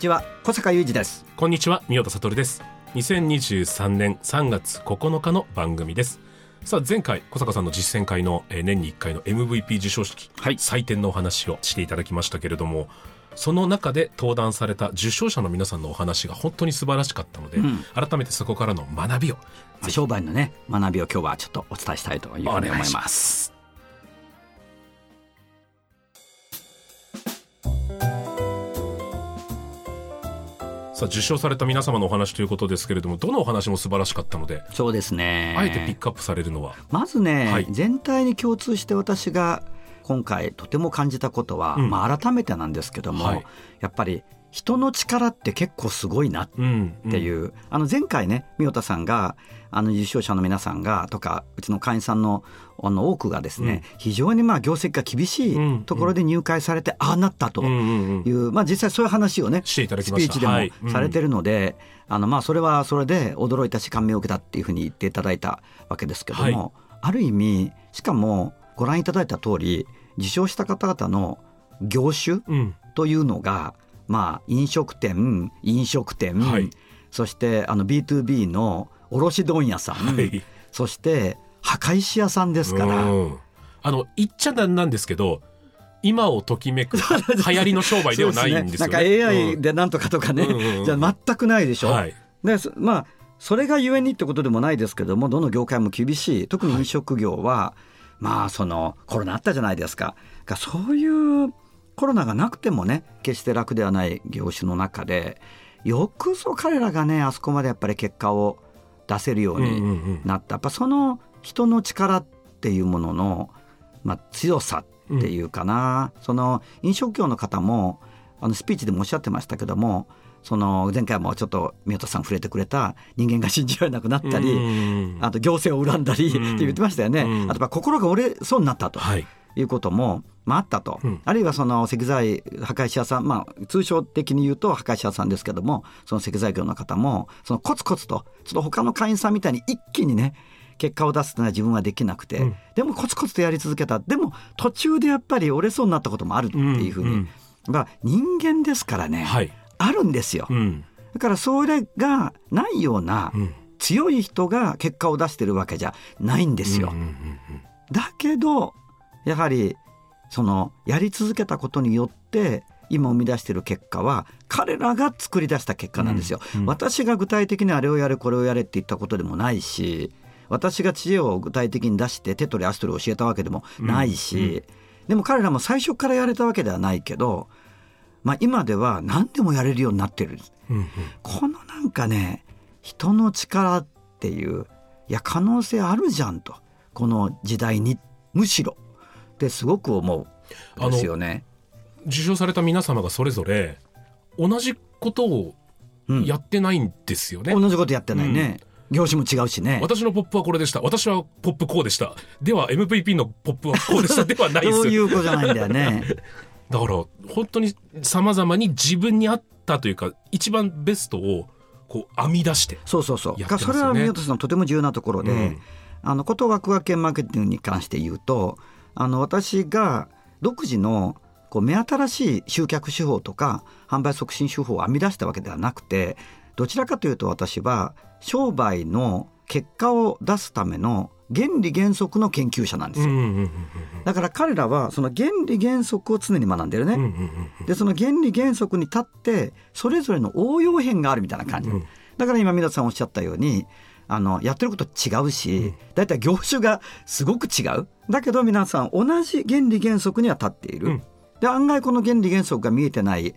ちは小坂雄二です。こんにちは宮田悟です。2023年3月9日の番組です。さあ前回小坂さんの実践会の、えー年に1回の MVP 授賞式、はい。採点のお話をしていただきましたけれどもその中で登壇された受賞者の皆さんのお話が本当に素晴らしかったので、ん。改めてそこからの学びをまあ商売のね学びを今日はちょっとお伝えしたいというふうに思いますさあ受賞された皆様のお話ということですけれどもどのお話も素晴らしかったので、そうですね。あえてピックアップされるのは。まずね、はい。全体に共通して私が今回とても感じたことは、うん。まあ改めてなんですけども、はい。やっぱり人の力って結構すごいなっうん。っていう、あの前回ね三代田さんがあの受賞者の皆さんがとかうちの会員さんのあの多くがですね、非常にまあ業績が厳しうんいところで入会されて、ああなったとうんうんうん。いう、まあ、実際そういう話をねしていただきスピーチでもはい。うん。されてるので、あのまあそれはそれで驚いたし感銘を受けたっていうふうに言っていただいたわけですけども、ある意味しかもご覧いただいた通り受賞した方々の業種うん。というのが、まあ、飲食店飲食店、はい。そしてあの B2B の卸問屋さん、はい。そして墓石屋さんですから、うん。あの言っちゃなんなんですけど今をときめく 流行りの商売ではないんですよね。ね。なんか AI うんでなんとかとかね、うん。じゃあ全くないでしょ。はい。でそまあそれがゆえにってことでもないですけどもどの業界も厳しい。特に飲食業は、まあそのコロナあったじゃないですか。がそういうコロナがなくてもね決して楽ではない業種の中でよくぞ彼らがねあそこまでやっぱり結果を出せるよううんうんうにん。なった、やっぱその人の力っていうものの、まあ、強さっていうかな、その飲食業の方もあのスピーチでもおっしゃってましたけどもその前回もちょっと宮田さん触れてくれた人間が信じられなくなったり、うんあと行政を恨んだりってうん言ってましたよね、うんあとやっぱ心が折れそうになったと。はいいうことも、まあ、あったと、うん。あるいはその石材破壊者さん、まあ、通称的に言うと破壊者さんですけどもその石材業の方もそのコツコツとちょっと他の会員さんみたいに一気にね結果を出すというのは自分はできなくて、うん。でもコツコツとやり続けた。でも途中でやっぱり折れそうになったこともあるっていうふうに、うんまあ、人間ですからね、はい。あるんですよ。うん。だからそれがないようなうん。強い人が結果を出してるわけじゃないんですよ。うんうんうん。だけどやはりそのやり続けたことによって今生み出している結果は彼らが作り出した結果なんですよ。うんうん。私が具体的にあれをやれこれをやれって言ったことでもないし私が知恵を具体的に出して手取り足取り教えたわけでもないし、でも彼らも最初からやれたわけではないけど、まあ、今では何でもやれるようになってる。うんうん。このなんかね人の力っていういや可能性あるじゃんと。この時代にむしろってすごく思うんですよね。受賞された皆様がそれぞれ同じことをうんやってないんですよね。同じことやってないね、業種も違うしね。私のポップはこれでした私はポップこうでしたでは MVP のポップはこうでした ではないですそういうことじゃないんだよね。だから本当に様々に自分に合ったというか一番ベストをこう編み出してそうそうそう。それは宮田さんとても重要なところで、うんあのことワクワク系マーケティングに関して言うと、あの私が独自のこう目新しい集客手法とか販売促進手法を編み出したわけではなくて、どちらかというと私は商売の結果を出すための原理原則の研究者なんですよ。だから彼らはその原理原則を常に学んでるね。でその原理原則に立ってそれぞれの応用編があるみたいな感じ、うんだから今皆さんおっしゃったようにあのやってること違うしだいたい業種がすごく違う。だけど皆さん同じ原理原則には立っている、うん。で案外この原理原則が見えてない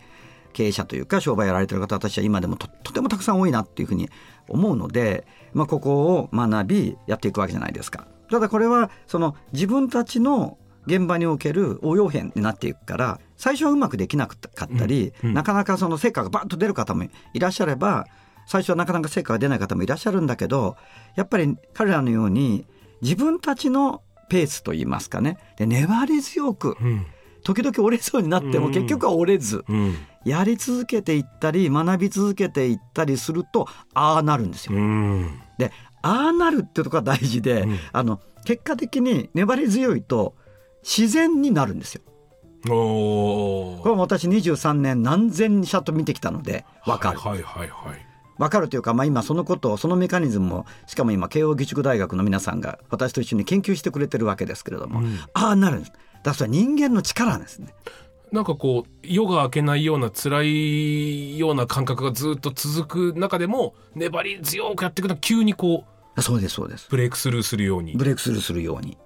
経営者というか商売やられてる方たちは今でもととてもたくさん多いなっていうふうに思うので、まあ、ここを学びやっていくわけじゃないですか。ただこれはその自分たちの現場における応用編になっていくから最初はうまくできなかったり、うんうん。なかなかその成果がバッと出る方もいらっしゃれば最初はなかなか成果が出ない方もいらっしゃるんだけどやっぱり彼らのように自分たちのペースといいますかね。で粘り強くうん。時々折れそうになってもうん。結局は折れずうん。やり続けていったり学び続けていったりするとああなるんですよ。うん。でああなるっていうところが大事で、うん。あの結果的に粘り強いと自然になるんですよ。おこれも私23年何千社と見てきたので分かる。はいはいはいはい分かるというか、まあ、今そのことをそのメカニズムをしかも今慶應義塾大学の皆さんが私と一緒に研究してくれてるわけですけれども、うんああなるんです。だからそれは人間の力なんですね。なんかこう夜が明けないような辛いような感覚がずっと続く中でも粘り強くやっていくと急にこうそうですそうです。ブレイクスルーするようにブレイクスルーするように。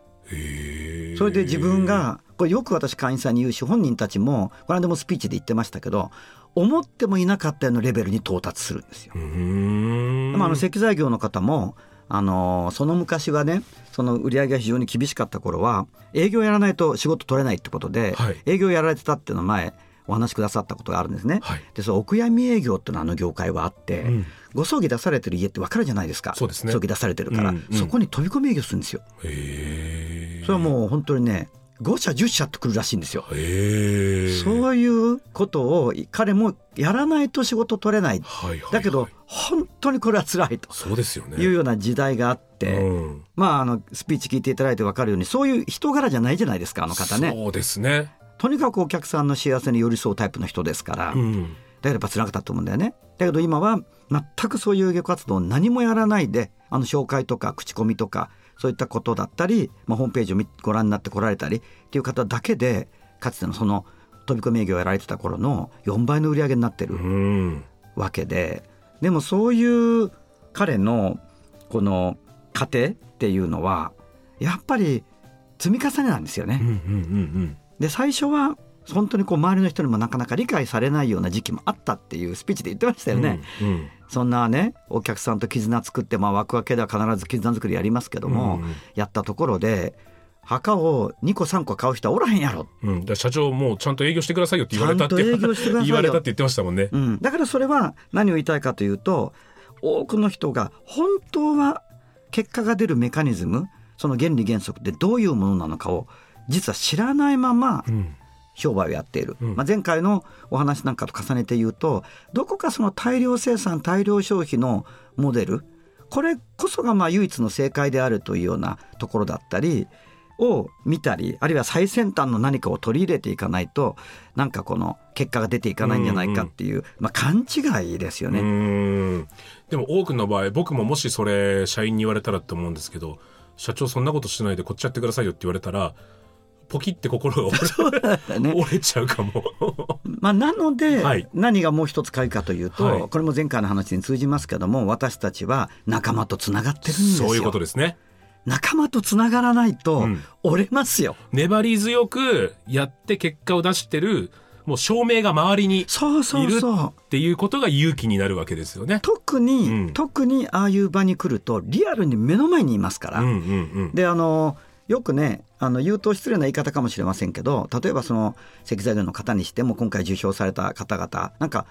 それで自分がこれよく私会員さんに言うし本人たちもこの間もスピーチで言ってましたけど思ってもいなかったようなレベルに到達するんですよ。うーん。まあ、あの石材業の方もあのその昔はねその売り上げが非常に厳しかった頃は営業やらないと仕事取れないってことで、はい。営業やられてたっていうのを前お話しくださったことがあるんですね。はい。でそのお悔やみ営業っていうのはあの業界はあって、うん。ご葬儀出されてる家って分かるじゃないですか。そうですね。葬儀出されてるから、うんうん。そこに飛び込み営業するんですよ。それはもう本当にね5社10社って来るらしいんですよ。そういうことを彼もやらないと仕事取れない。はいはいはいだけど本当にこれは辛いとそうですよねいうような時代があって、うんまああのスピーチ聞いていただいて分かるようにそういう人柄じゃないじゃないですかあの方ね。そうですねとにかくお客さんの幸せに寄り添うタイプの人ですから、うんだからやっぱ辛かったと思うんだよね。だけど今は全くそういう営業活動を何もやらないであの紹介とか口コミとかそういったことだったり、まあ、ホームページを見ご覧になって来られたりっていう方だけでかつてのその飛び込み営業をやられてた頃の4倍の売り上げになってるうんわけででもそういう彼のこの過程っていうのはやっぱり積み重ねなんですよね。うんうんうんで最初は本当にこう周りの人にもなかなか理解されないような時期もあったっていうスピーチで言ってましたうんよね。うんうんそんなねお客さんと絆作って、まあ、枠分けでは必ず絆作りやりますけども、うんやったところで墓を2個3個買う人はおらへんやろ、うん、社長もうちゃんと営業してくださいよって言われたって営業してくださいよ。言われたって言ってましたもんね。うん、だからそれは何を言いたいかというと多くの人が本当は結果が出るメカニズムその原理原則ってどういうものなのかを実は知らないままうん商売をやっている、うん。まあ、前回のお話なんかと重ねて言うとどこかその大量生産大量消費のモデルこれこそがまあ唯一の正解であるというようなところだったりを見たりあるいは最先端の何かを取り入れていかないとなんかこの結果が出ていかないんじゃないかっていう、まあ、勘違いですよね。でも多くの場合僕ももしそれ社員に言われたらって思うんですけど社長そんなことしないでこっちやってくださいよって言われたらポキって心が 折ねれ折れちゃうかも。まあ、なので、はい何がもう一つ鍵かというと、はいこれも前回の話に通じますけども私たちは仲間とつながってるんですよ。そういうことですね。仲間とつながらないとうん折れますよ。粘り強くやって結果を出してるもう証明が周りにそうそいうるそう。っていうことが勇気になるわけですよね。特に、うん特にああいう場に来るとリアルに目の前にいますから。うんうんうん。であのよくねあの言うと失礼な言い方かもしれませんけど例えばその石材業の方にしても今回受賞された方々なんか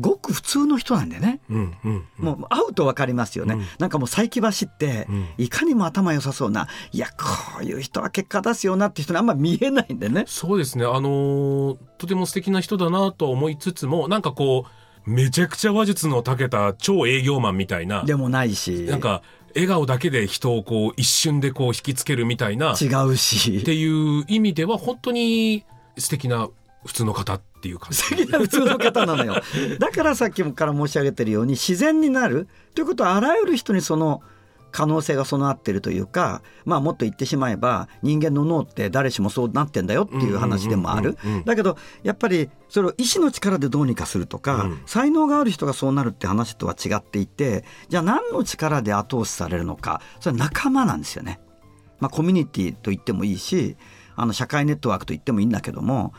ごく普通の人なんでね。うんうんうん。もう会うと分かりますよね、うんなんかもう佐伯橋って、うんいかにも頭良さそうないやこういう人は結果出すよなって人にあんま見えないんでねそうですね。あのーとても素敵な人だなとは思いつつも、なんかこう、めちゃくちゃ話術の長けた超営業マンみたいな、でもないしなんか、笑顔だけで人をこう、一瞬でこう引きつけるみたいな、っ違うし。ていう意味では、本当に素敵な普通の方っていう感じ。素敵な普通の方なのよ。だからさっきから申し上げてるように自然になる。ということはあらゆる人にその可能性が備わってるというかまあもっと言ってしまえば人間の脳って誰しもそうなってんだよっていう話でもある。だけどやっぱりそれを意志の力でどうにかするとか、うん。才能がある人がそうなるって話とは違っていてじゃあ何の力で後押しされるのかそれは仲間なんですよね。まあ、コミュニティと言ってもいいしあの社会ネットワークと言ってもいいんだけども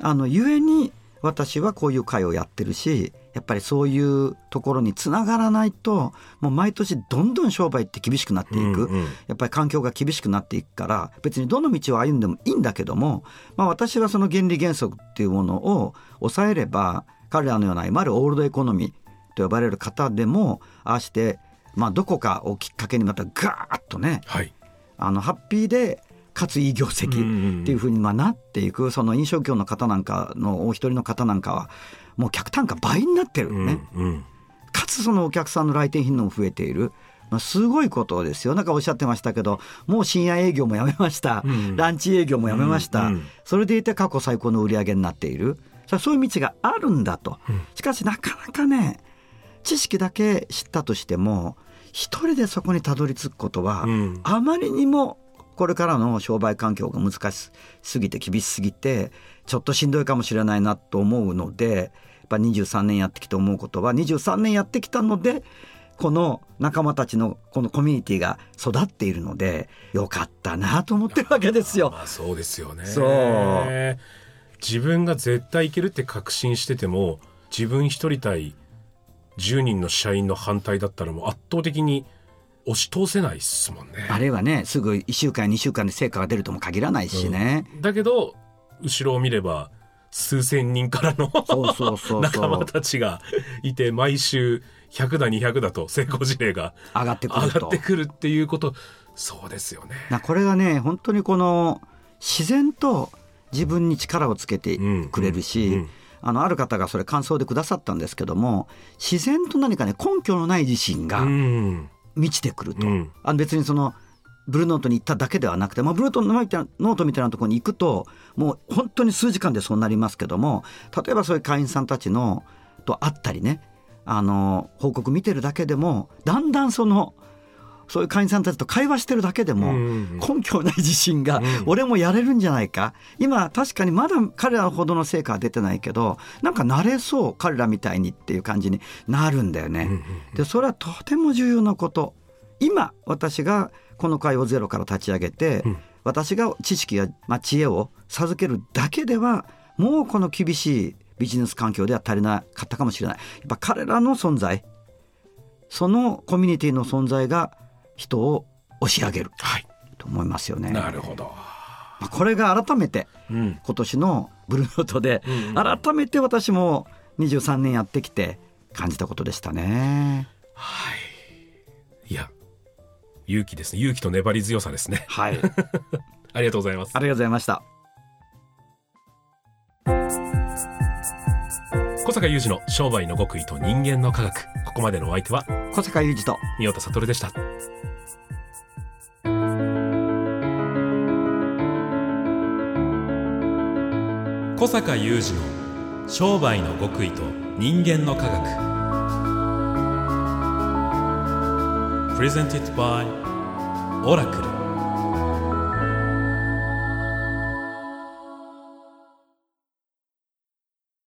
あの故に私はこういう会をやってるしやっぱりそういうところにつながらないともう毎年どんどん商売って厳しくなっていく、うんうん。やっぱり環境が厳しくなっていくから別にどの道を歩んでもいいんだけども、まあ、私はその原理原則っていうものを抑えれば彼らのようないわゆるオールドエコノミーと呼ばれる方でもああして、まあ、どこかをきっかけにまたガーッとねはい。あのハッピーでかついい業績っていうふうにまあなっていく。その飲食業の方なんかのお一人の方なんかはもう客単価倍になってるうんね、うん。かつそのお客さんの来店頻度も増えている。まあ、すごいことですよ。なんかおっしゃってましたけど、もう深夜営業もやめました。うんランチ営業もやめました。うんうんそれでいて過去最高の売り上げになっている。そういう道があるんだと。しかしなかなかね、知識だけ知ったとしても、一人でそこにたどり着くことは、うんあまりにもこれからの商売環境が難しすぎて厳しすぎてちょっとしんどいかもしれないなと思うのでやっぱ23年やってきて思うことは23年やってきたのでこの仲間たちのこのコミュニティが育っているのでよかったなと思ってるわけですよ。まあそうですよね。そう自分が絶対いけるって確信してても、自分一人対10人の社員の反対だったらもう圧倒的に押し通せないっすもんね。あるいはねすぐ1週間2週間で成果が出るとも限らないしね。だけど、後ろを見れば、数千人からのそうそうそうそう 仲間たちがいて、毎週100だ200だと成功事例が上がってくると上がってくるっていうこと、そうですよね。なこれがね本当にこの自然と自分に力をつけてくれるし、うんうんあのある方がそれ感想でくださったんですけども自然と何かね根拠のない自信がうん。満ちてくると、うん。あの別にそのブルーノートに行っただけではなくて、まあ、ブルーノートみたいなところに行くともう本当に数時間でそうなりますけども例えばそういう会員さんたちのと会ったりねあの報告見てるだけでもだんだんそのそういう会員さんたちと会話してるだけでも根拠ない自信がん。俺もやれるんじゃないか。今確かにまだ彼らほどの成果は出てないけどなんか慣れそう彼らみたいにっていう感じになるんだよね。でそれはとても重要なこと。今私がこの会をゼロから立ち上げて、私が知識や、まあ、知恵を授けるだけではもうこの厳しいビジネス環境では足りなかったかもしれない。やっぱ彼らの存在そのコミュニティの存在が人を押し上げるはい。と思いますよね。なるほど。まあこれが改めてうん。今年のブルーノートでうん改めて私も23年やってきて感じたことでしたね。いや、勇気ですね。勇気と粘り強さですね。はい、ありがとうございますあ。りがとうございました。小坂雄二の商売の極意と人間の科学。ここまでのお相手は、小坂雄二と宮田悟でした。小坂雄二の商売の極意と人間の科学 Presented by オラクル